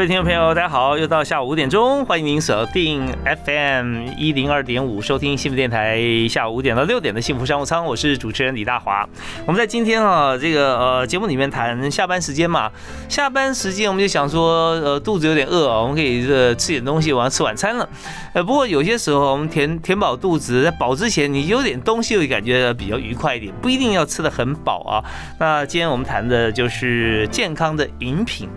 各位听众朋友，大家好，又到下午五点钟，欢迎您锁定 FM 一零二点五，收听幸福电台下午五点到六点的幸福商务舱，我是主持人李大华。我们在今天啊，这个呃节目里面谈下班时间嘛，下班时间我们就想说，呃肚子有点饿啊，我们可以这吃点东西，我要吃晚餐了。呃，不过有些时候我们填填饱肚子，在饱之前，你有点东西会感觉比较愉快一点，不一定要吃的很饱啊。那今天我们谈的就是健康的饮品。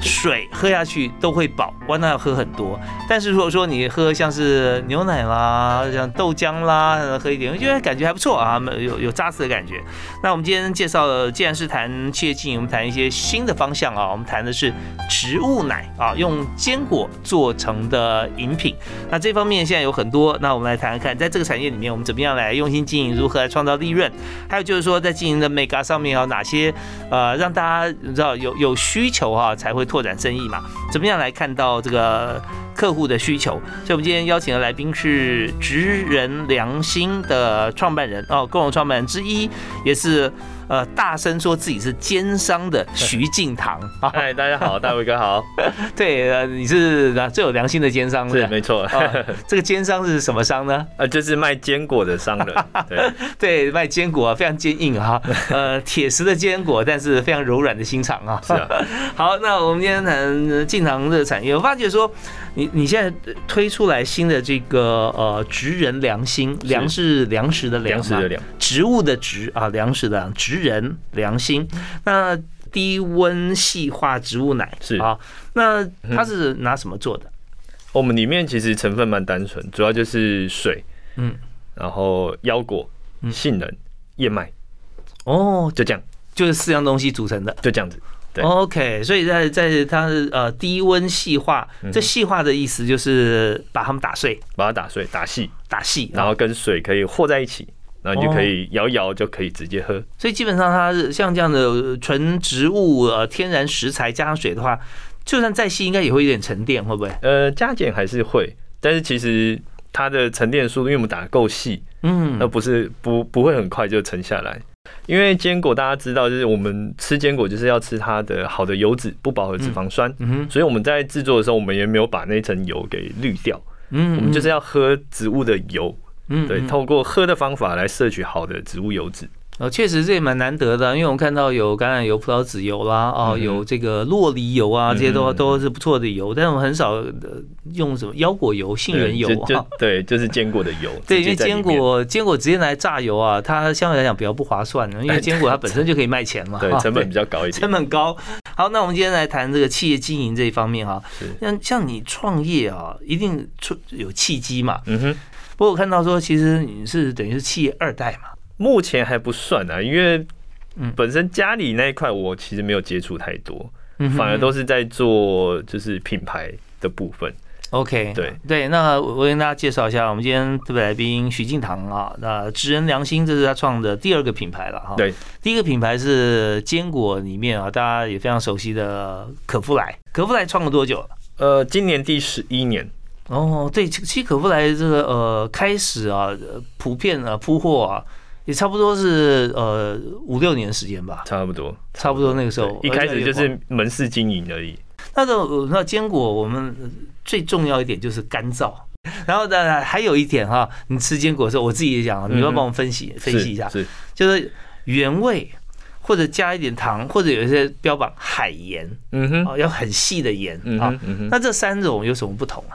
水喝下去都会饱，完那要喝很多。但是如果说你喝像是牛奶啦、像豆浆啦，喝一点，我觉得感觉还不错啊，有有扎实的感觉。那我们今天介绍，既然是谈企业经营，我们谈一些新的方向啊。我们谈的是植物奶啊，用坚果做成的饮品。那这方面现在有很多，那我们来谈谈看，在这个产业里面，我们怎么样来用心经营，如何来创造利润？还有就是说，在经营的 mega 上面有哪些呃，让大家你知道有有需求哈，才会。拓展生意嘛，怎么样来看到这个客户的需求？所以，我们今天邀请的来宾是职人良心的创办人哦，共同创办人之一，也是。呃，大声说自己是奸商的徐敬堂，嗨，大家好，大伟哥好。对，呃，你是最有良心的奸商，是没错。这个奸商是什么商呢？呃，就是卖坚果的商人。对，对，卖坚果啊非常坚硬哈，呃，铁石的坚果，但是非常柔软的心肠啊。是啊。好，那我们今天谈敬堂的产业，我发觉说，你你现在推出来新的这个呃职人良心，粮是粮食的粮食的粮，植物的植啊，粮食的植。人良心，那低温细化植物奶是。啊，那它是拿什么做的？我们里面其实成分蛮单纯，主要就是水，嗯，然后腰果、杏仁、燕麦，哦，就这样，就是四样东西组成的，就这样子。对，OK，所以在在它呃低温细化，这细化的意思就是把它们打碎，把它打碎，打细，打细，然后跟水可以和在一起。那你就可以摇一摇，就可以直接喝。所以基本上，它像这样的纯植物呃天然食材加上水的话，就算再细，应该也会有点沉淀，会不会？呃，加减还是会，但是其实它的沉淀速度，因为我们打的够细，嗯，那不是不不会很快就沉下来。因为坚果大家知道，就是我们吃坚果就是要吃它的好的油脂，不饱和脂肪酸。嗯哼，所以我们在制作的时候，我们也没有把那层油给滤掉。嗯，我们就是要喝植物的油。嗯，对，透过喝的方法来摄取好的植物油脂。哦，确实这也蛮难得的，因为我们看到有橄榄油、葡萄籽油啦，哦，有这个洛梨油啊，这些都都是不错的油，但是我们很少用什么腰果油、杏仁油啊。对，就是坚果的油。对，因为坚果坚果直接来榨油啊，它相对来讲比较不划算的，因为坚果它本身就可以卖钱嘛。对，成本比较高一点。成本高。好，那我们今天来谈这个企业经营这一方面哈。像像你创业啊，一定出有契机嘛。嗯哼。不过我看到说，其实你是等于是企业二代嘛？目前还不算啊，因为本身家里那一块我其实没有接触太多，反而都是在做就是品牌的部分。OK，对对，那我跟大家介绍一下，我们今天特别来宾徐敬堂啊，那知人良心，这是他创的第二个品牌了哈。对，第一个品牌是坚果里面啊，大家也非常熟悉的可夫莱。可夫莱创了多久了？呃，今年第十一年。哦，对，其实可夫莱这个呃开始啊，普遍啊铺货啊，也差不多是呃五六年时间吧，差不多，差不多那个时候，一开始就是门市经营而已。那种那坚果，我们最重要一点就是干燥，然后呢还有一点哈，你吃坚果的时候，我自己也讲，你要帮我们分析分析一下，是就是原味或者加一点糖，或者有一些标榜海盐，嗯哼，要很细的盐啊，那这三种有什么不同啊？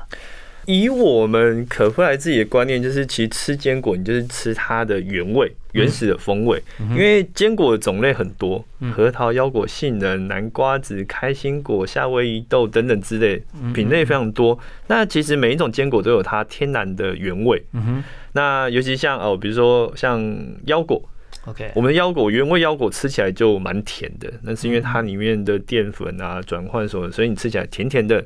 以我们可夫莱自己的观念，就是其实吃坚果，你就是吃它的原味、原始的风味。因为坚果的种类很多，核桃、腰果、杏仁、南瓜子、开心果、夏威夷豆等等之类，品类非常多。那其实每一种坚果都有它天然的原味。那尤其像哦，比如说像腰果，OK，我们的腰果原味腰果吃起来就蛮甜的，那是因为它里面的淀粉啊转换什么，所以你吃起来甜甜的。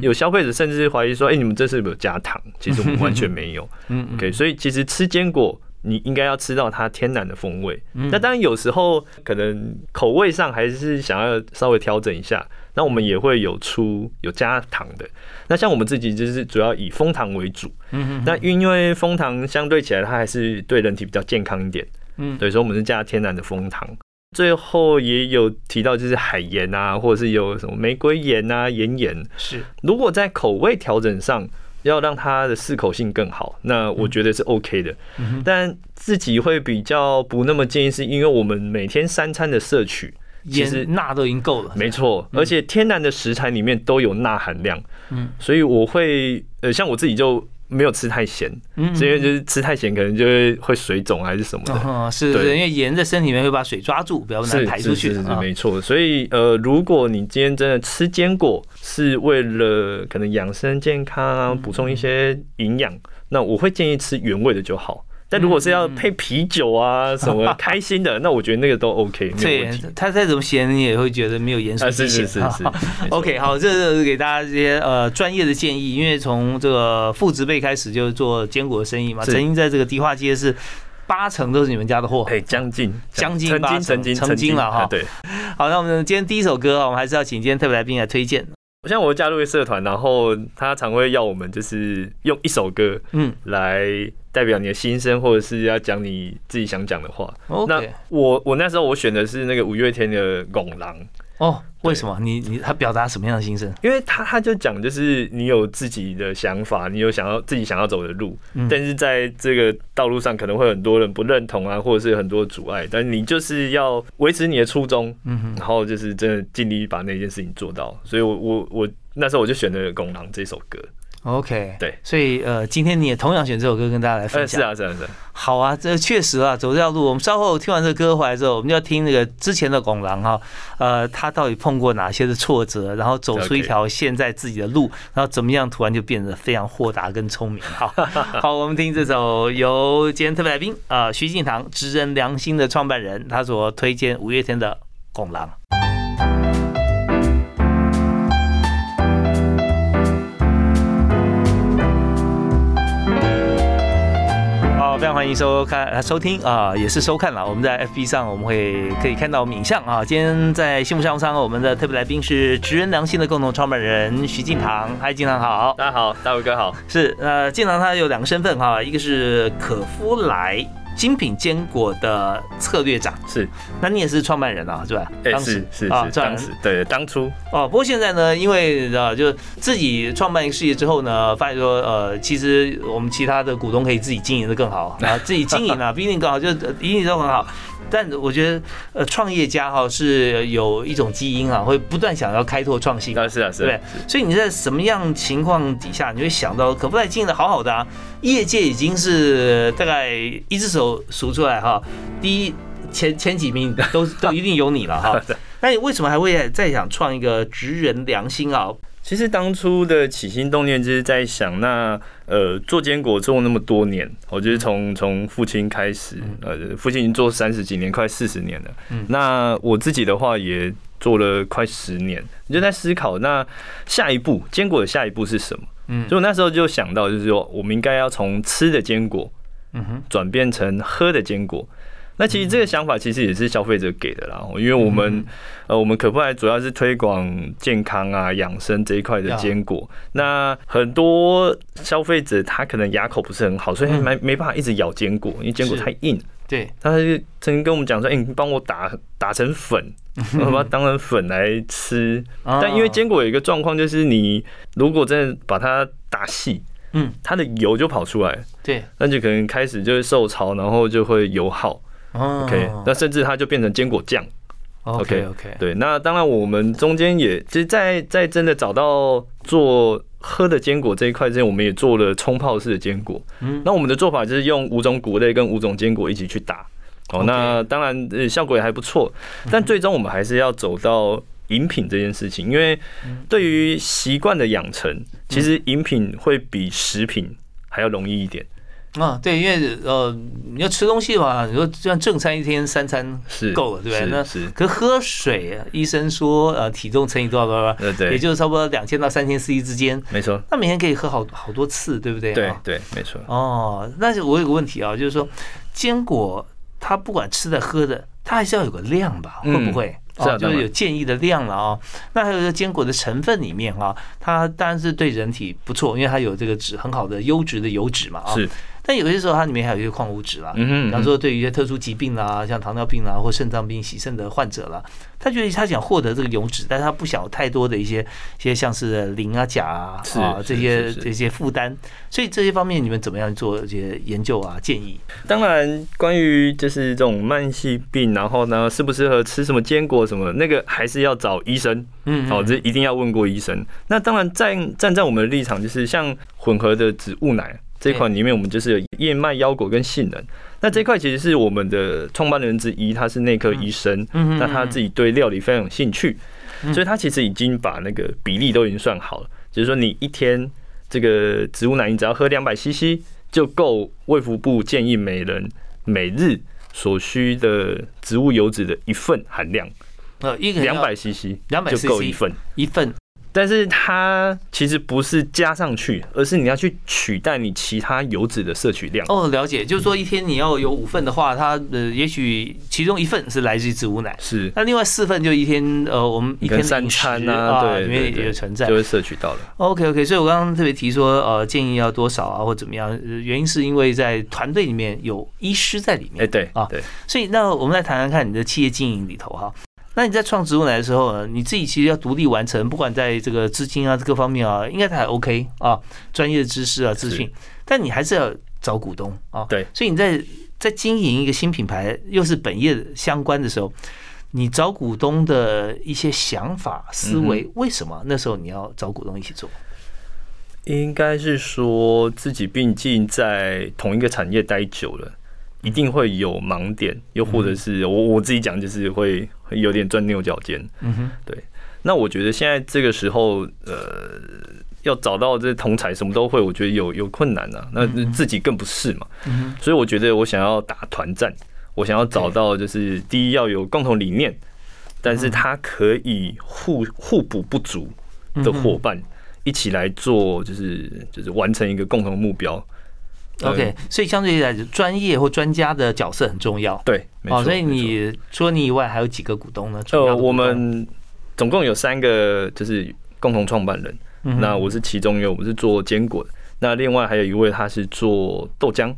有消费者甚至怀疑说：“哎，你们这是有没有加糖？” 其实我们完全没有。嗯，OK，所以其实吃坚果。你应该要吃到它天然的风味，那当然有时候可能口味上还是想要稍微调整一下，那我们也会有出有加糖的。那像我们自己就是主要以蜂糖为主，嗯那因为蜂糖相对起来它还是对人体比较健康一点，嗯，对，所以我们是加天然的蜂糖。最后也有提到就是海盐啊，或者是有什么玫瑰盐啊、盐盐，是如果在口味调整上。要让它的适口性更好，那我觉得是 OK 的。但自己会比较不那么建议，是因为我们每天三餐的摄取，其实钠都已经够了。没错，而且天然的食材里面都有钠含量。嗯，所以我会呃，像我自己就。没有吃太咸，嗯，因为就是吃太咸，可能就会会水肿还是什么的。是，是，因为盐在身体里面会把水抓住，不要让它排出去。是是是，没错。所以呃，如果你今天真的吃坚果是为了可能养生健康，补充一些营养，那我会建议吃原味的就好。但如果是要配啤酒啊什么 开心的，那我觉得那个都 OK。对，他再怎么咸，你也会觉得没有盐水是是是是。OK，好，这是给大家这些呃专业的建议，因为从这个父执辈开始就是做坚果生意嘛，曾经在这个迪化街是八成都是你们家的货，哎，将近将近八成，曾经曾经了哈。对，好，那我们今天第一首歌，我们还是要请今天特别来宾来推荐。像我加入一个社团，然后他常会要我们就是用一首歌，嗯，来代表你的心声，或者是要讲你自己想讲的话。那我我那时候我选的是那个五月天的《拱狼》。哦，为什么你你他表达什么样的心声？因为他他就讲，就是你有自己的想法，你有想要自己想要走的路，但是在这个道路上可能会很多人不认同啊，或者是很多阻碍，但你就是要维持你的初衷，嗯，然后就是真的尽力把那件事情做到。所以我我我那时候我就选了《拱狼》这首歌。OK，对，所以呃，今天你也同样选这首歌跟大家来分享。是啊，是啊，是。好啊，这确实啊，走这条路，我们稍后听完这歌回来之后，我们就要听那个之前的拱狼哈，呃，他到底碰过哪些的挫折，然后走出一条现在自己的路，然后怎么样突然就变得非常豁达跟聪明。好，好，我们听这首由今天特别来宾啊，徐敬堂，知人良心的创办人，他所推荐五月天的拱狼。常欢迎收看、收听啊，也是收看了。我们在 FB 上，我们会可以看到影像啊。今天在幸福商务舱，我们的特别来宾是直人良心的共同创办人徐敬堂。嗨，敬堂好，大家好，大伟哥好。是呃，敬堂他有两个身份哈，一个是可夫莱。精品坚果的策略长是，那你也是创办人啊，是吧？当时是啊，当时对当初哦。不过现在呢，因为啊，就自己创办一个事业之后呢，发现说呃，其实我们其他的股东可以自己经营的更好啊，自己经营啊，比你更好，就一定都很好。但我觉得，呃，创业家哈是有一种基因啊，会不断想要开拓创新。啊，是啊，是。对，所以你在什么样情况底下，你会想到可不可以经营的好好的啊？业界已经是大概一只手数出来哈，第一前前几名都都一定有你了哈。那你为什么还会再想创一个职人良心啊？其实当初的起心动念就是在想，那呃做坚果做那么多年，我就是从从父亲开始，呃父亲已经做三十几年，快四十年了。嗯，那我自己的话也做了快十年，就在思考，那下一步坚果的下一步是什么？嗯，所以我那时候就想到，就是说我们应该要从吃的坚果，嗯哼，转变成喝的坚果。那其实这个想法其实也是消费者给的啦，因为我们呃，我们可不来主要是推广健康啊、养生这一块的坚果。那很多消费者他可能牙口不是很好，所以没没办法一直咬坚果，因为坚果太硬。对，他就曾经跟我们讲说：“哎，你帮我打打成粉，我把它当成粉来吃。”但因为坚果有一个状况，就是你如果真的把它打细，嗯，它的油就跑出来，对，那就可能开始就会受潮，然后就会油耗。OK，那甚至它就变成坚果酱。OK OK，对，那当然我们中间也，其实，在在真的找到做喝的坚果这一块之前，我们也做了冲泡式的坚果。嗯，那我们的做法就是用五种谷类跟五种坚果一起去打。哦，那当然呃效果也还不错，但最终我们还是要走到饮品这件事情，因为对于习惯的养成，其实饮品会比食品还要容易一点。啊，对，因为呃，你要吃东西嘛，你说就像正餐一天三餐是够了，对不对？那是。可喝水，医生说呃，体重乘以多少多少，对对，也就是差不多两千到三千 CC 之间。没错。那每天可以喝好好多次，对不对？对对，没错。哦，但是我有个问题啊，就是说坚果它不管吃的喝的，它还是要有个量吧？会不会？啊，就是有建议的量了啊。那还有个坚果的成分里面啊，它当然是对人体不错，因为它有这个脂很好的优质的油脂嘛啊。是。但有些时候它里面还有一些矿物质啦，比方说对于一些特殊疾病啦，像糖尿病啦或肾脏病、洗肾的患者啦，他觉得他想获得这个油脂，但是他不想有太多的一些一些像是磷啊、钾啊啊这些这些负担，所以这些方面你们怎么样做一些研究啊建议？当然，关于就是这种慢性病，然后呢适不适合吃什么坚果什么，那个还是要找医生，嗯，好，这一定要问过医生。那当然站站在我们的立场，就是像混合的植物奶。这款里面我们就是有燕麦、腰果跟杏仁。那这块其实是我们的创办人之一，他是内科医生，嗯那他自己对料理非常有兴趣，所以他其实已经把那个比例都已经算好了，就是说你一天这个植物奶，你只要喝两百 CC 就够卫福部建议每人每日所需的植物油脂的一份含量。呃，一个两百 CC，两百就够一份，一份。但是它其实不是加上去，而是你要去取代你其他油脂的摄取量。哦，了解，就是说一天你要有五份的话，它呃也许其中一份是来自于植物奶，是。那另外四份就一天呃我们一天三餐啊，对，里面也存在，就会摄取到了。OK OK，所以我刚刚特别提说呃建议要多少啊或怎么样，原因是因为在团队里面有医师在里面。哎，对啊，对。所以那我们来谈谈看你的企业经营里头哈。那你在创植物奶的时候，你自己其实要独立完成，不管在这个资金啊各方面啊，应该还 OK 啊，专业的知识啊资讯，但你还是要找股东啊。对，所以你在在经营一个新品牌，又是本业相关的时候，你找股东的一些想法思维，为什么那时候你要找股东一起做？应该是说自己毕竟在同一个产业待久了。一定会有盲点，又或者是我我自己讲，就是会有点钻牛角尖。嗯哼，对。那我觉得现在这个时候，呃，要找到这同才什么都会，我觉得有有困难啊。那自己更不是嘛。嗯所以我觉得我想要打团战，我想要找到就是第一要有共同理念，但是他可以互互补不足的伙伴，一起来做，就是就是完成一个共同目标。OK，所以相对来讲，专业或专家的角色很重要。对，哦，所以你除了你以外，还有几个股东呢？呃，我们总共有三个，就是共同创办人。那我是其中一个，我们是做坚果的。那另外还有一位，他是做豆浆，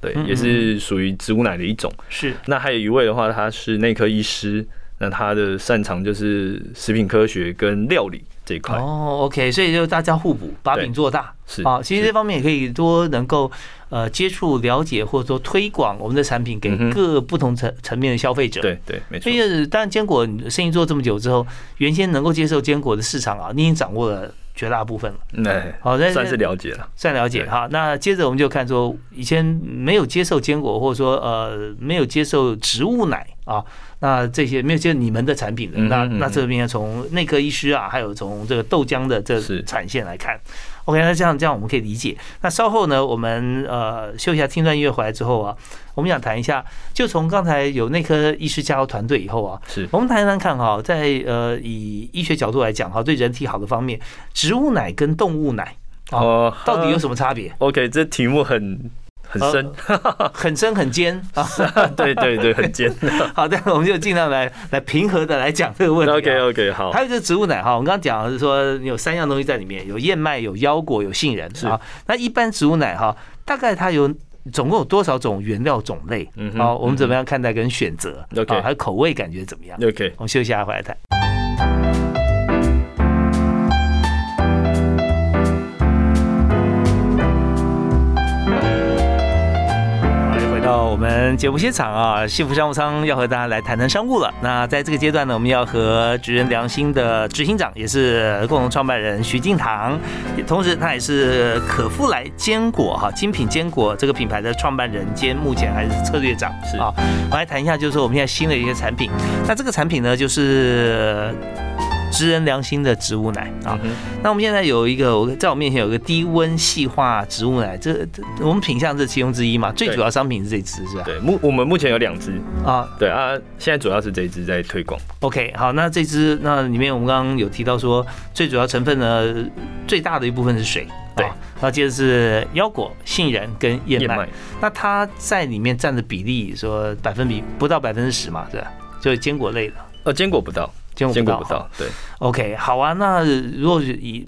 对，也是属于植物奶的一种。是。那还有一位的话，他是内科医师，那他的擅长就是食品科学跟料理。这一块哦，OK，所以就大家互补，把饼做大是啊。其实这方面也可以多能够呃接触、了解或者说推广我们的产品给各不同层层面的消费者。对对，没错。因为当然坚果生意做这么久之后，原先能够接受坚果的市场啊，你已经掌握了绝大部分了。对，好，算是了解了，算了解哈。那接着我们就看说，以前没有接受坚果，或者说呃没有接受植物奶啊。那这些没有接你们的产品的，那那这边从内科医师啊，还有从这个豆浆的这产线来看，OK，那这样这样我们可以理解。那稍后呢，我们呃休息一下，听段音乐回来之后啊，我们想谈一下，就从刚才有内科医师加入团队以后啊，是我们谈谈看哈，在呃以医学角度来讲哈，对人体好的方面，植物奶跟动物奶哦，到底有什么差别？OK，这题目很。很深，很深很尖 啊！对对对，很尖。好的，我们就尽量来来平和的来讲这个问题。OK OK，好。还有就是植物奶哈，我们刚刚讲的是说有三样东西在里面，有燕麦、有腰果、有杏仁啊。那一般植物奶哈，大概它有总共有多少种原料种类？嗯，好，我们怎么样看待跟选择？OK，还有口味感觉怎么样？OK，我们休息一下回来谈。我们节目现场啊，幸福商务舱要和大家来谈谈商务了。那在这个阶段呢，我们要和职人良心的执行长，也是共同创办人徐敬堂，同时他也是可富来坚果哈精品坚果这个品牌的创办人兼目前还是策略长是啊。我来谈一下，就是我们现在新的一些产品。那这个产品呢，就是直人良心的植物奶啊。那我们现在有一个，我在我面前有个低温细化植物奶，这我们品相是其中之一嘛，最主要商品是这支是吧？对，目我们目前有两支啊，对啊，现在主要是这支在推广。OK，好，那这支那里面我们刚刚有提到说，最主要成分呢，最大的一部分是水。对，那接着是腰果、杏仁跟燕麦，那它在里面占的比例说百分比不到百分之十嘛，是吧？就是坚果类的。呃，坚果不到，坚果不到。对，OK，好啊。那如果以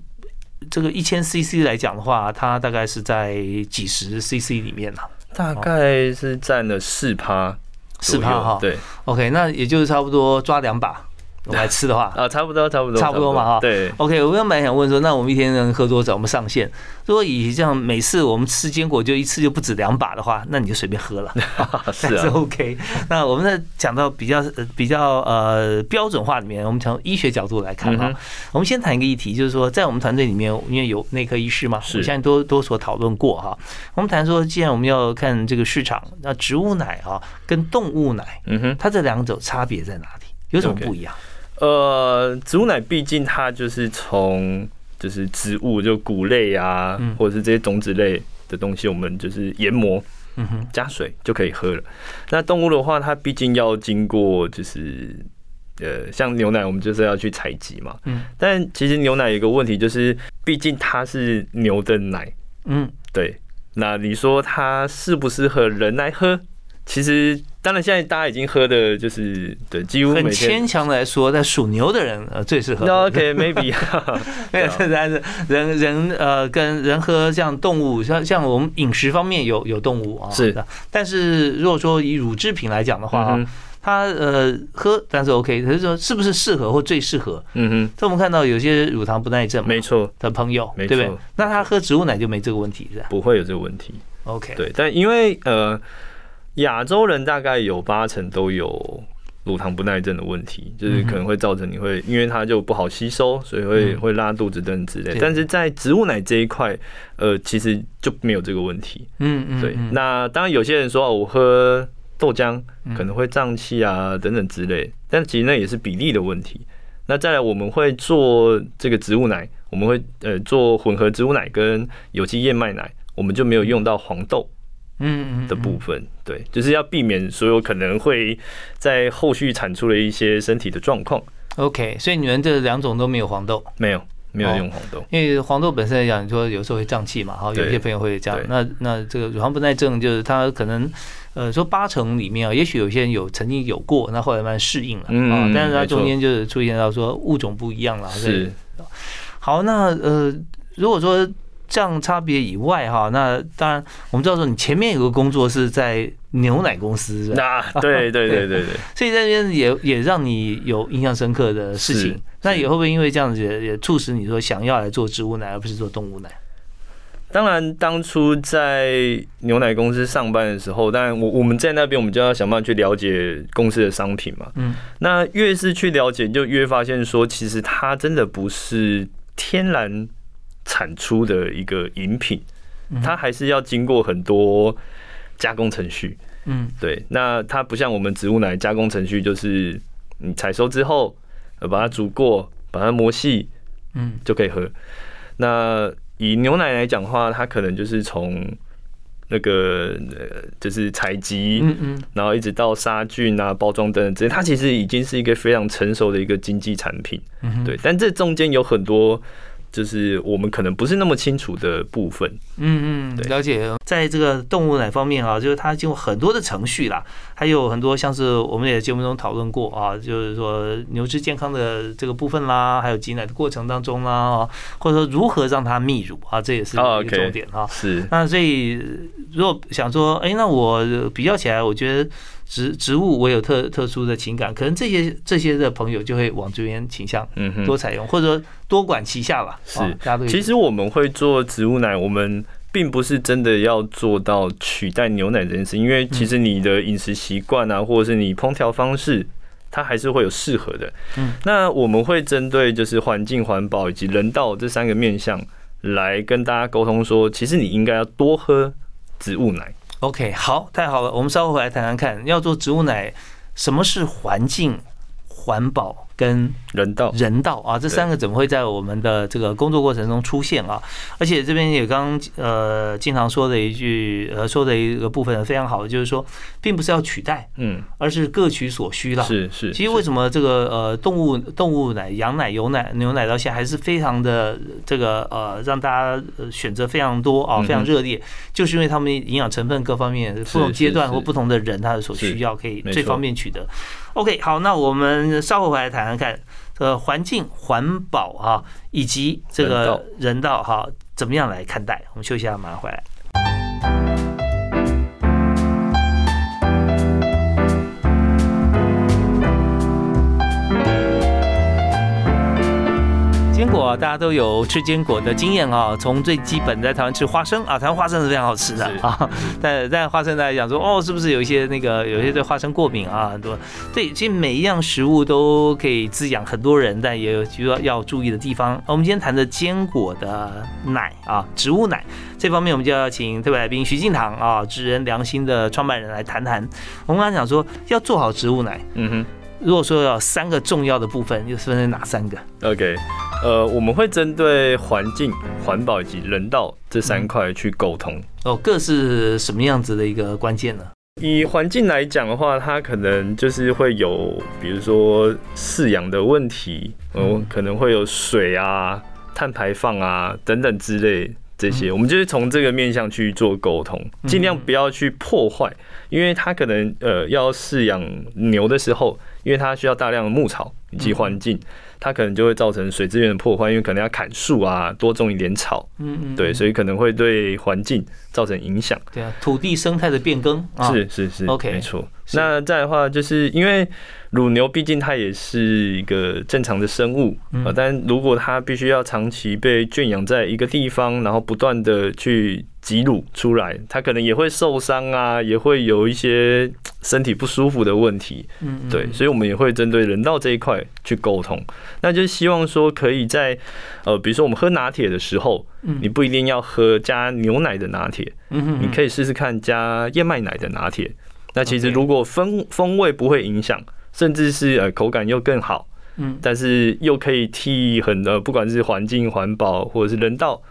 这个一千 CC 来讲的话，它大概是在几十 CC 里面呢？大概是占了四趴，四趴哈。对，OK，那也就是差不多抓两把。我来吃的话啊，差不多，差不多，差不多嘛哈。对，OK，我原本想问说，那我们一天能喝多少？我们上限。如果以这样每次我们吃坚果就一次就不止两把的话，那你就随便喝了，是啊，OK。那我们在讲到比较比较呃标准化里面，我们从医学角度来看哈，我们先谈一个议题，就是说在我们团队里面，因为有内科医师嘛，我相信多多所讨论过哈。我们谈说，既然我们要看这个市场，那植物奶啊跟动物奶，嗯哼，它这两种差别在哪里？有什么不一样？呃，植物奶毕竟它就是从就是植物就谷类啊，或者是这些种子类的东西，我们就是研磨，嗯哼，加水就可以喝了。那动物的话，它毕竟要经过就是呃，像牛奶，我们就是要去采集嘛。嗯。但其实牛奶有一个问题，就是毕竟它是牛的奶。嗯。对。那你说它适不适合人来喝？其实，当然，现在大家已经喝的就是对，几乎很牵强的来说，在属牛的人呃最适合。OK，maybe，没有，但是人人呃跟人喝像动物，像像我们饮食方面有有动物啊，是的。但是如果说以乳制品来讲的话啊，它呃喝，但是 OK，可是说是不是适合或最适合？嗯哼。这我们看到有些乳糖不耐症，没错的朋友，对不对？那他喝植物奶就没这个问题是吧？不会有这个问题。OK，对，但因为呃。亚洲人大概有八成都有乳糖不耐症的问题，就是可能会造成你会，因为它就不好吸收，所以会会拉肚子等之类。但是在植物奶这一块，呃，其实就没有这个问题。嗯嗯，对。那当然有些人说我喝豆浆可能会胀气啊等等之类，但其实那也是比例的问题。那再来我们会做这个植物奶，我们会呃做混合植物奶跟有机燕麦奶，我们就没有用到黄豆。嗯的部分，对，就是要避免所有可能会在后续产出的一些身体的状况。OK，所以你们这两种都没有黄豆，没有，没有用黄豆，因为黄豆本身来讲，你说有时候会胀气嘛，好，有些朋友会这样。那那这个乳糖不耐症，就是他可能呃说八成里面啊，也许有些人有曾经有过，那后来慢慢适应了啊，但是它中间就是出现到说物种不一样了。是，好，那呃如果说。这样差别以外哈，那当然我们知道说你前面有个工作是在牛奶公司，那 对对对对对，所以那边也也让你有印象深刻的事情。那也会不会因为这样子也促使你说想要来做植物奶而不是做动物奶？当然，当初在牛奶公司上班的时候，当然我我们在那边我们就要想办法去了解公司的商品嘛。嗯，那越是去了解，就越发现说其实它真的不是天然。产出的一个饮品，它还是要经过很多加工程序。嗯，对。那它不像我们植物奶加工程序，就是你采收之后，呃，把它煮过，把它磨细，嗯，就可以喝。那以牛奶来讲的话，它可能就是从那个呃，就是采集，嗯嗯，然后一直到杀菌啊、包装等等，这它其实已经是一个非常成熟的一个经济产品。嗯，对。但这中间有很多。就是我们可能不是那么清楚的部分。嗯嗯，了解。在这个动物奶方面啊，就是它经过很多的程序啦，还有很多像是我们也节目中讨论过啊，就是说牛只健康的这个部分啦，还有挤奶的过程当中啦，或者说如何让它泌乳啊，这也是一个重点啊。是。那所以如果想说，哎，那我比较起来，我觉得。植植物我有特特殊的情感，可能这些这些的朋友就会往这边倾向，嗯多采用或者说多管齐下吧。是，其实我们会做植物奶，我们并不是真的要做到取代牛奶这件事，因为其实你的饮食习惯啊，或者是你烹调方式，它还是会有适合的。嗯，那我们会针对就是环境环保以及人道这三个面向来跟大家沟通说，其实你应该要多喝植物奶。OK，好，太好了，我们稍后回来谈谈看，要做植物奶，什么是环境环保跟人道人道啊，这三个怎么会在我们的这个工作过程中出现啊？而且这边也刚呃经常说的一句呃说的一个部分非常好，就是说并不是要取代，嗯，而是各取所需了。是是。其实为什么这个呃动物动物奶、羊奶、油奶、牛奶到现在还是非常的这个呃让大家选择非常多啊，非常热烈，就是因为他们营养成分各方面不同阶段或不同的人他的所需要可以最方便取得。OK，好，那我们稍后回来谈谈看，呃，环境环保啊，以及这个人道哈，怎么样来看待？我们休息一下，马上回来。坚果，大家都有吃坚果的经验啊。从最基本在台湾吃花生啊，台湾花生是非常好吃的啊。但但花生大家讲说，哦，是不是有一些那个有些对花生过敏啊？很多对，其实每一样食物都可以滋养很多人，但也有需要要注意的地方。我们今天谈的坚果的奶啊，植物奶这方面，我们就要请特别来宾徐敬堂啊，知人良心的创办人来谈谈。我们刚刚讲说要做好植物奶，嗯哼。如果说要三个重要的部分，又分成哪三个？OK，呃，我们会针对环境、环保以及人道这三块去沟通。哦，各是什么样子的一个关键呢？以环境来讲的话，它可能就是会有，比如说饲养的问题，哦，可能会有水啊、碳排放啊等等之类这些，我们就是从这个面向去做沟通，尽量不要去破坏，因为它可能呃要饲养牛的时候。因为它需要大量的牧草以及环境，它可能就会造成水资源的破坏，因为可能要砍树啊，多种一点草，嗯嗯，对，所以可能会对环境造成影响。对啊，土地生态的变更，是是是，OK，没错。那再的话，就是因为乳牛毕竟它也是一个正常的生物啊，但如果它必须要长期被圈养在一个地方，然后不断的去挤乳出来，他可能也会受伤啊，也会有一些身体不舒服的问题。嗯，对，所以我们也会针对人道这一块去沟通，那就希望说可以在呃，比如说我们喝拿铁的时候，你不一定要喝加牛奶的拿铁，嗯你可以试试看加燕麦奶的拿铁。那其实如果风风味不会影响，甚至是呃口感又更好，嗯，但是又可以替很呃不管是环境环保或者是人道，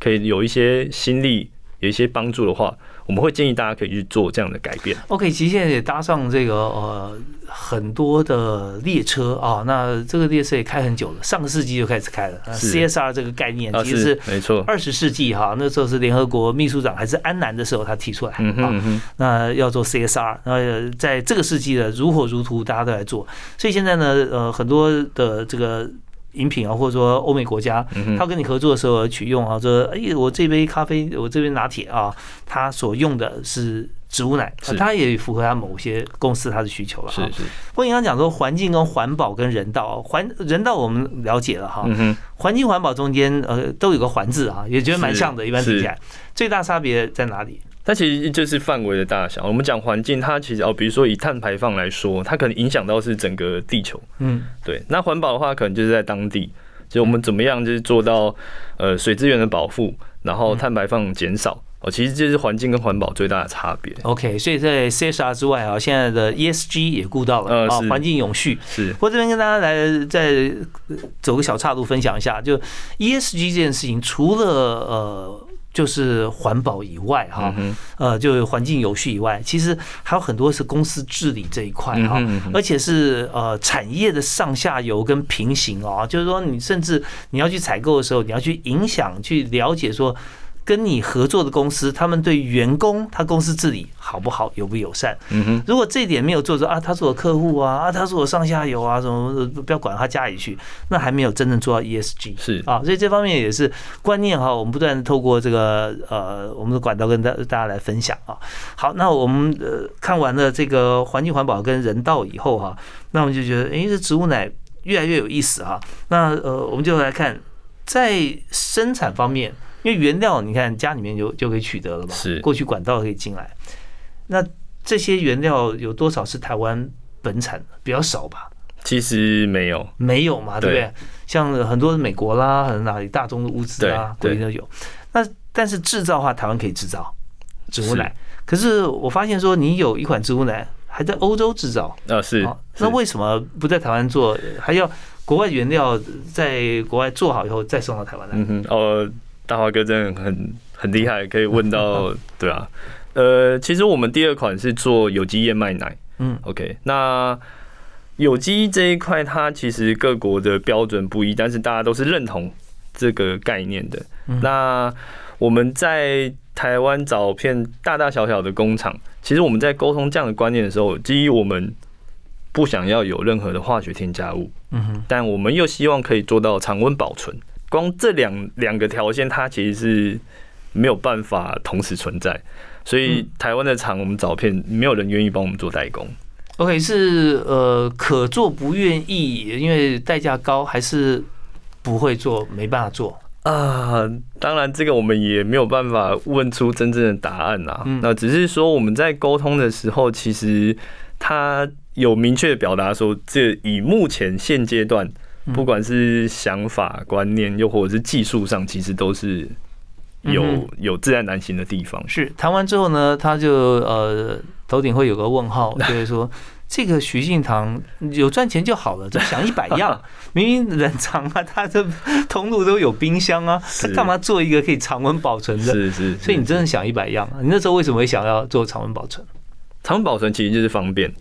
可以有一些心力，有一些帮助的话。我们会建议大家可以去做这样的改变。OK，其实现在也搭上这个呃很多的列车啊，那这个列车也开很久了，上个世纪就开始开了。CSR 这个概念其实是没错，二十世纪哈，那时候是联合国秘书长还是安南的时候他提出来啊，那要做 CSR，那在这个世纪的如火如荼，大家都来做。所以现在呢，呃，很多的这个。饮品啊，或者说欧美国家，他跟你合作的时候取用啊，说哎，我这杯咖啡，我这边拿铁啊，他所用的是植物奶，它也符合他某些公司它的需求了。是是。不过你刚讲说环境跟环保跟人道，环人道我们了解了哈，环境环保中间呃都有个环字啊，也觉得蛮像的，一般听起来，最大差别在哪里？它其实就是范围的大小。我们讲环境，它其实哦，比如说以碳排放来说，它可能影响到是整个地球。嗯，对。那环保的话，可能就是在当地，就我们怎么样就是做到呃水资源的保护，然后碳排放减少。哦，其实这是环境跟环保最大的差别。OK，所以在 CSR 之外啊，现在的 ESG 也顾到了啊，环境永续。是。我这边跟大家来再走个小岔路分享一下，就 ESG 这件事情，除了呃。就是环保以外哈，呃，就环境有序以外，其实还有很多是公司治理这一块哈，而且是呃产业的上下游跟平行哦，就是说你甚至你要去采购的时候，你要去影响去了解说。跟你合作的公司，他们对员工他公司治理好不好，友不友善？嗯哼，如果这一点没有做到啊，他是我客户啊，啊，他是我上下游啊，什么不要管他家里去，那还没有真正做到 ESG 是啊，所以这方面也是观念哈，我们不断透过这个呃我们的管道跟大大家来分享啊。好，那我们呃看完了这个环境环保跟人道以后哈，那我们就觉得哎，这植物奶越来越有意思哈。那呃，我们就来看在生产方面。因为原料，你看家里面就就可以取得了嘛，是过去管道可以进来。那这些原料有多少是台湾本产的？比较少吧？其实没有，没有嘛，对不对？像很多美国啦，哪里大宗的物资啊，国内都有。那但是制造的话，台湾可以制造植物奶。可是我发现说，你有一款植物奶。还在欧洲制造啊，是。那为什么不在台湾做，还要国外原料在国外做好以后再送到台湾来？嗯哼，哦，大华哥真的很很厉害，可以问到，对啊。呃，其实我们第二款是做有机燕麦奶。嗯，OK，那有机这一块，它其实各国的标准不一，但是大家都是认同这个概念的。那我们在台湾找片大大小小的工厂，其实我们在沟通这样的观念的时候，基于我们不想要有任何的化学添加物，嗯哼，但我们又希望可以做到常温保存。光这两两个条件，它其实是没有办法同时存在。所以台湾的厂，我们找片没有人愿意帮我们做代工。OK，是呃可做不愿意，因为代价高，还是不会做，没办法做啊？当然，这个我们也没有办法问出真正的答案呐。那只是说我们在沟通的时候，其实他有明确的表达说，这以目前现阶段，不管是想法、观念，又或者是技术上，其实都是。有有自然难行的地方，是谈完之后呢，他就呃头顶会有个问号，就是说这个徐信堂有赚钱就好了，想一百样，明明冷藏啊，他的通路都有冰箱啊，他干嘛做一个可以常温保存的？是是，所以你真的想一百样，啊你那时候为什么会想要做常温保存？常温保存其实就是方便。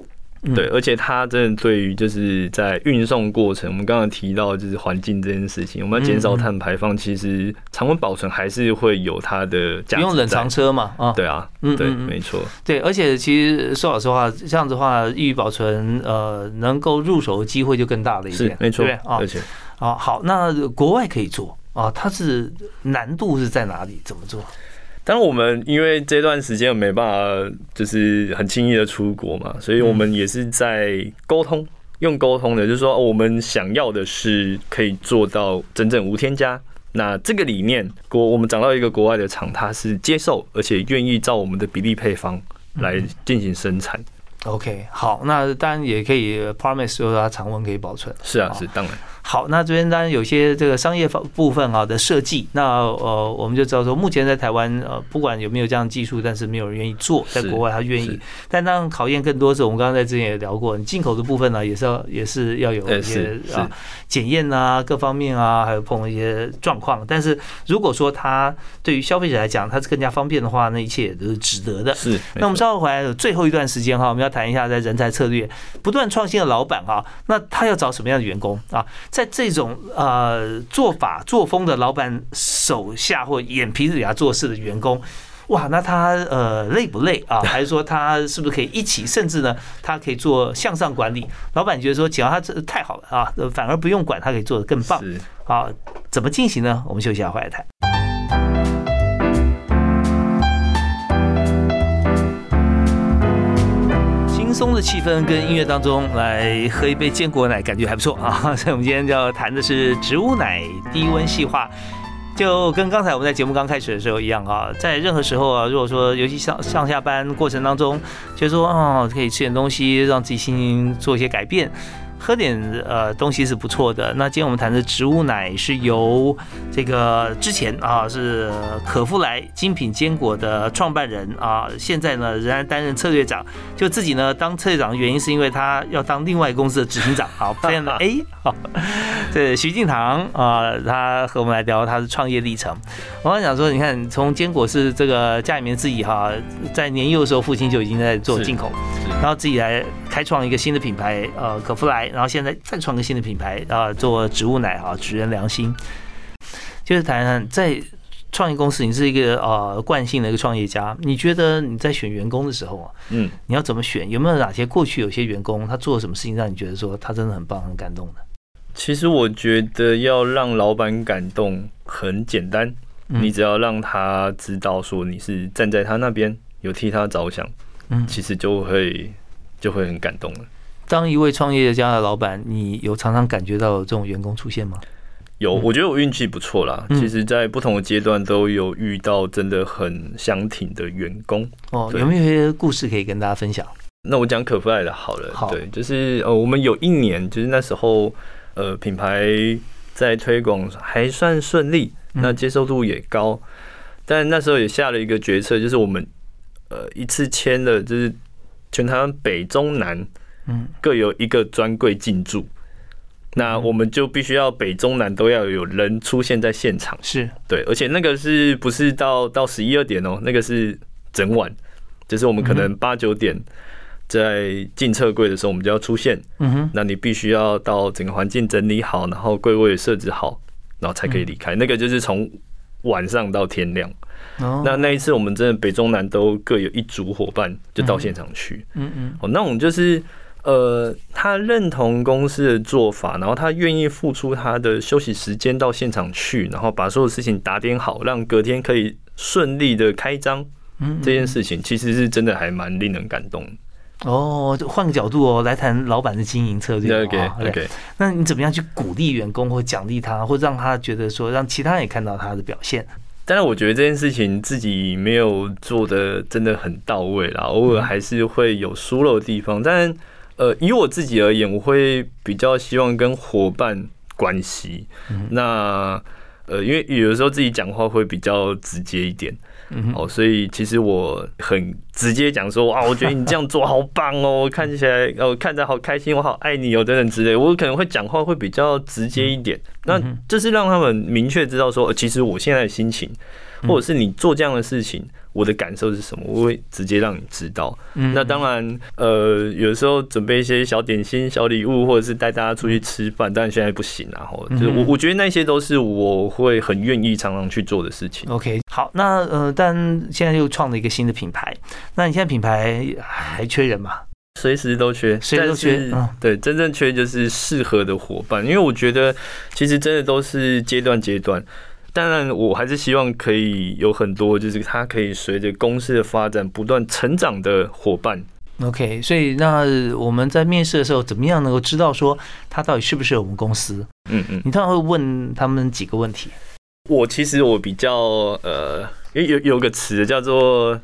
对，而且它真的对于就是在运送过程，我们刚刚提到就是环境这件事情，我们要减少碳排放，其实常温保存还是会有它的价值。用冷藏车嘛，啊，对啊，嗯，对，没错，对，而且其实说老实话，这样子的话，易于保存，呃，能够入手的机会就更大了一点，没错，啊，而且啊，好，那国外可以做啊，它是难度是在哪里？怎么做？但我们因为这段时间没办法，就是很轻易的出国嘛，所以我们也是在沟通，用沟通的，就是说我们想要的是可以做到真正无添加。那这个理念，国我们找到一个国外的厂，它是接受而且愿意照我们的比例配方来进行生产。OK，好，那当然也可以 promise 说它常温可以保存。是啊，是当然。好，那这边当然有些这个商业方部分啊的设计，那呃我们就知道说，目前在台湾呃不管有没有这样技术，但是没有人愿意做，在国外他愿意。但当然考验更多是，我们刚刚在之前也聊过，你进口的部分呢也是要也是要有一些啊检验啊各方面啊，还有碰一些状况。但是如果说它对于消费者来讲它是更加方便的话，那一切也都是值得的。是。那我们稍后回来最后一段时间哈，我们要谈一下在人才策略不断创新的老板哈，那他要找什么样的员工啊？在这种呃做法作风的老板手下或眼皮子底下做事的员工，哇，那他呃累不累啊？还是说他是不是可以一起？甚至呢，他可以做向上管理？老板觉得说，只要他这太好了啊，反而不用管，他可以做得更棒。好，怎么进行呢？我们休息一下，回来谈。松的气氛跟音乐当中来喝一杯坚果奶，感觉还不错啊！所以我们今天要谈的是植物奶低温细化，就跟刚才我们在节目刚开始的时候一样啊，在任何时候啊，如果说尤其上上下班过程当中，就说哦可以吃点东西，让自己心情做一些改变。喝点呃东西是不错的。那今天我们谈的植物奶是由这个之前啊是可夫莱精品坚果的创办人啊，现在呢仍然担任策略长。就自己呢当策略长的原因是因为他要当另外公司的执行长。好，这样的哎，好，这徐敬堂啊，他和我们来聊他的创业历程。我刚想说，你看从坚果是这个家里面自己哈，在年幼的时候父亲就已经在做进口，然后自己来开创一个新的品牌呃可夫莱。然后现在再创个新的品牌啊，做植物奶啊，指人良心。就是谈谈在创业公司，你是一个呃惯性的一个创业家，你觉得你在选员工的时候啊，嗯，你要怎么选？有没有哪些过去有些员工他做了什么事情让你觉得说他真的很棒、很感动的？其实我觉得要让老板感动很简单，你只要让他知道说你是站在他那边，有替他着想，嗯，其实就会就会很感动了。当一位创业家的老板，你有常常感觉到这种员工出现吗？有，我觉得我运气不错啦。其实，在不同的阶段都有遇到真的很相挺的员工。哦，有没有一些故事可以跟大家分享？那我讲可夫爱的好了。好，对，就是呃，我们有一年，就是那时候呃，品牌在推广还算顺利，那接受度也高，但那时候也下了一个决策，就是我们呃一次签了就是。全台湾北中南，嗯，各有一个专柜进驻。那我们就必须要北中南都要有人出现在现场，是对，而且那个是不是到到十一二点哦？那个是整晚，就是我们可能八九点在进测柜的时候，我们就要出现。嗯哼，那你必须要到整个环境整理好，然后柜位设置好，然后才可以离开。那个就是从晚上到天亮。哦，那那一次我们真的北中南都各有一组伙伴就到现场去。嗯嗯，哦，那我们就是。呃，他认同公司的做法，然后他愿意付出他的休息时间到现场去，然后把所有事情打点好，让隔天可以顺利的开张。嗯，这件事情其实是真的还蛮令人感动。哦，就换个角度哦，来谈老板的经营策略。OK OK，那你怎么样去鼓励员工，或奖励他，或让他觉得说，让其他人也看到他的表现？但是我觉得这件事情自己没有做的真的很到位啦，偶尔还是会有疏漏的地方，但。呃，以我自己而言，我会比较希望跟伙伴关系。那呃，因为有的时候自己讲话会比较直接一点，哦，所以其实我很直接讲说哇，我觉得你这样做好棒哦，看起来哦，看着好开心，我好爱你哦，等等之类。我可能会讲话会比较直接一点，那这是让他们明确知道说，其实我现在的心情，或者是你做这样的事情。我的感受是什么？我会直接让你知道。那当然，呃，有时候准备一些小点心、小礼物，或者是带大家出去吃饭，但现在不行啊。后就是我，我觉得那些都是我会很愿意常常去做的事情。OK，好，那呃，但现在又创了一个新的品牌，那你现在品牌还缺人吗？随时都缺，随时都缺。对，真正缺就是适合的伙伴，因为我觉得其实真的都是阶段阶段。当然，我还是希望可以有很多，就是他可以随着公司的发展不断成长的伙伴。OK，所以那我们在面试的时候，怎么样能够知道说他到底是不是我们公司？嗯嗯，你通常会问他们几个问题？我其实我比较呃，有有有个词叫做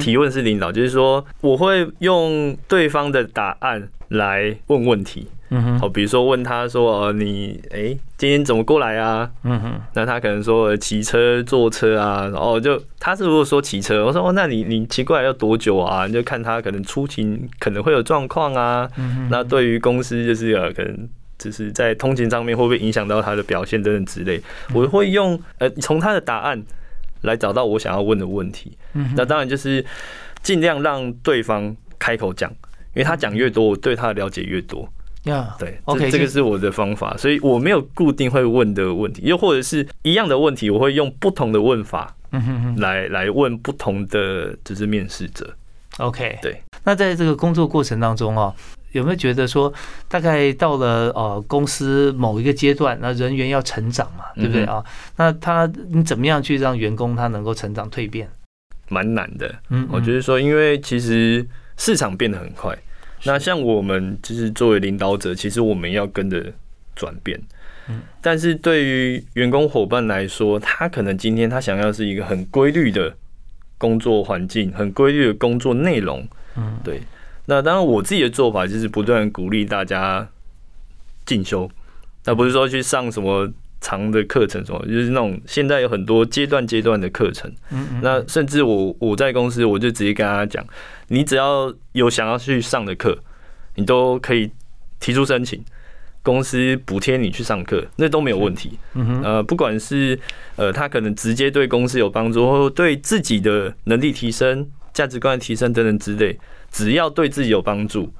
提问式领导，就是说我会用对方的答案来问问题。嗯哼，好，比如说问他说，呃，你哎，今天怎么过来啊？嗯哼，那他可能说骑车、坐车啊，然后就他是如果说骑车，我说哦，那你你骑过来要多久啊？你就看他可能出勤可能会有状况啊。嗯哼，那对于公司就是呃，可能就是在通勤上面会不会影响到他的表现等等之类，我会用呃从他的答案来找到我想要问的问题。嗯，那当然就是尽量让对方开口讲，因为他讲越多，我对他的了解越多。呀，对，OK，这个是我的方法，所以我没有固定会问的问题，又或者是一样的问题，我会用不同的问法，嗯哼哼，来来问不同的就是面试者。OK，对。那在这个工作过程当中哦，有没有觉得说，大概到了呃公司某一个阶段，那人员要成长嘛，对不对啊？那他你怎么样去让员工他能够成长蜕变？蛮难的，嗯，我觉得说，因为其实市场变得很快。那像我们就是作为领导者，其实我们要跟着转变。嗯，但是对于员工伙伴来说，他可能今天他想要是一个很规律的工作环境，很规律的工作内容。嗯，对。那当然，我自己的做法就是不断鼓励大家进修，那不是说去上什么长的课程，什么就是那种现在有很多阶段阶段的课程。嗯嗯。那甚至我我在公司，我就直接跟大家讲。你只要有想要去上的课，你都可以提出申请，公司补贴你去上课，那都没有问题。呃，不管是呃，他可能直接对公司有帮助，或对自己的能力提升、价值观提升等等之类，只要对自己有帮助。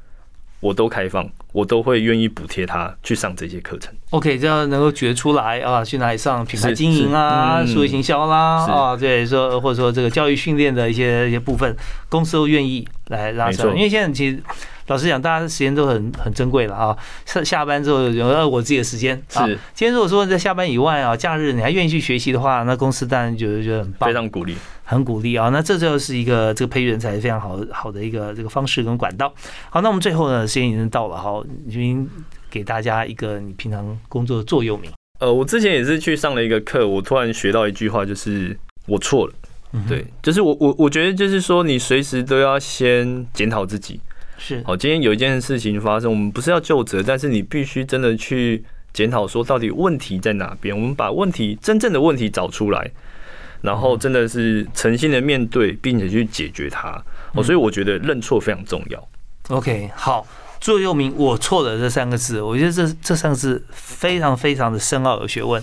我都开放，我都会愿意补贴他去上这些课程。OK，这样能够觉出来啊，去哪里上品牌经营啊、数字行销啦啊，对，说或者说这个教育训练的一些一些部分，公司都愿意来拉上。因为现在其实老实讲，大家时间都很很珍贵了啊。下下班之后有我自己的时间。是，今天如果说在下班以外啊，假日你还愿意去学习的话，那公司当然觉得觉得很棒，非常鼓励。很鼓励啊，那这就是一个这个培育人才非常好好的一个这个方式跟管道。好，那我们最后呢，时间已经到了，好，您给大家一个你平常工作的座右铭。呃，我之前也是去上了一个课，我突然学到一句话，就是我错了。对，就是我我我觉得就是说，你随时都要先检讨自己。是，好，今天有一件事情发生，我们不是要就责，但是你必须真的去检讨，说到底问题在哪边，我们把问题真正的问题找出来。然后真的是诚心的面对，并且去解决它。哦，所以我觉得认错非常重要。OK，好，座右铭“我错了”这三个字，我觉得这这三个字非常非常的深奥有学问。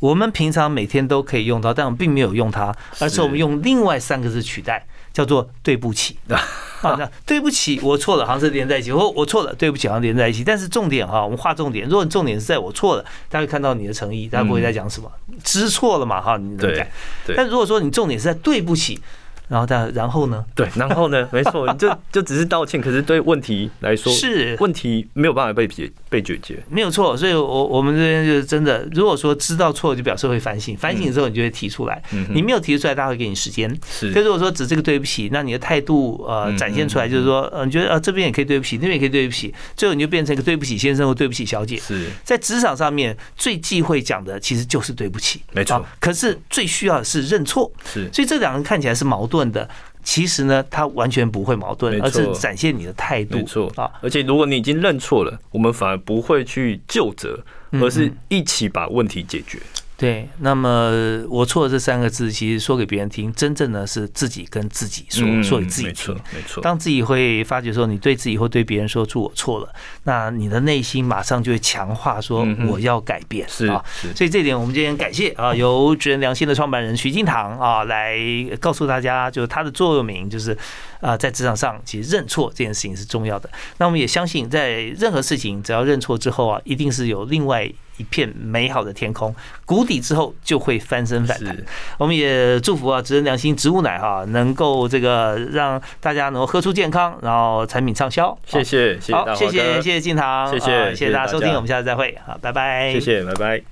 我们平常每天都可以用到，但我们并没有用它，而是我们用另外三个字取代，叫做“对不起”。啊，那对不起，我错了，好像是连在一起。我我错了，对不起，好像连在一起。但是重点哈，我们划重点。如果你重点是在我错了，大家会看到你的诚意，大家不会再讲什么，知错了嘛哈，你能改。但如果说你重点是在对不起。然后，但然后呢？对，然后呢？没错，就就只是道歉，可是对问题来说，是问题没有办法被解被解决，没有错。所以，我我们这边就是真的，如果说知道错，就表示会反省，反省之后你就会提出来。你没有提出来，大家会给你时间。是。所以，如果说只这个对不起，那你的态度呃展现出来，就是说，呃，你觉得呃这边也可以对不起，那边也可以对不起，最后你就变成一个对不起先生或对不起小姐。是在职场上面最忌讳讲的其实就是对不起，没错。可是最需要的是认错。是。所以这两个看起来是矛盾的。其实呢，它完全不会矛盾，而是展现你的态度。没错啊，而且如果你已经认错了，我们反而不会去就责，而是一起把问题解决。对，那么我错了这三个字，其实说给别人听，真正的是自己跟自己说，说给自己听。没错，当自己会发觉说你对自己或对别人说出我错了，那你的内心马上就会强化说我要改变。是啊，所以这点我们今天感谢啊，由职人良心的创办人徐金堂啊来告诉大家，就是他的座右铭就是啊，在职场上其实认错这件事情是重要的。那我们也相信，在任何事情只要认错之后啊，一定是有另外。一片美好的天空，谷底之后就会翻身反弹。我们也祝福啊，植人良心植物奶哈，能够这个让大家能够喝出健康，然后产品畅销。谢谢，好，谢谢，谢谢金堂，谢谢，谢谢大家收听，我们下次再会，好，拜拜，谢谢，拜拜。